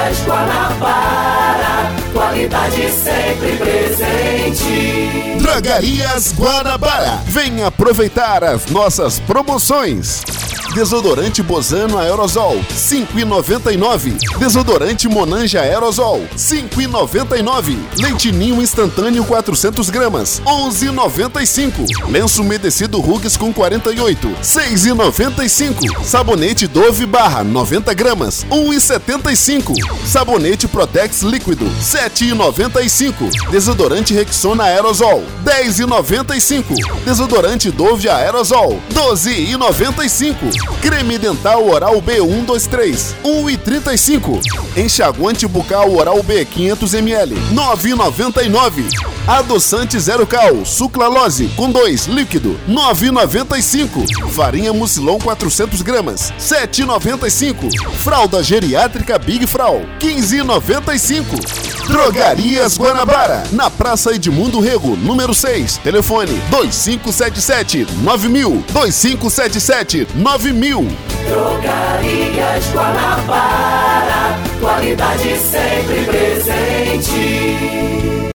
Drogarias Guanabara, qualidade sempre presente. Drogarias Guanabara, venha aproveitar as nossas promoções. Desodorante Bozano Aerosol, 5,99. Desodorante Monanja Aerosol, 5,99. Leitinho instantâneo 400 gramas, 11,95. Lenço umedecido Rugs com 48, 6,95. Sabonete Dove Barra, 90 gramas, 1,75. Sabonete Protex líquido, 7,95. Desodorante Rexona Aerosol, 10,95. Desodorante Dove Aerosol, 12,95. Creme dental oral B123, 1,35. Enxaguante bucal oral B 500ml, 9,99. Adoçante zero cal, suclalose com 2 líquido, 9,95. Farinha mucilon 400 gramas, 7,95. Fralda geriátrica Big Frau, 15,95. Drogarias Guanabara, na Praça Edmundo Rego, número 6. Telefone 2577 9000 2577 9000. Drogarias Guanabara, qualidade sempre.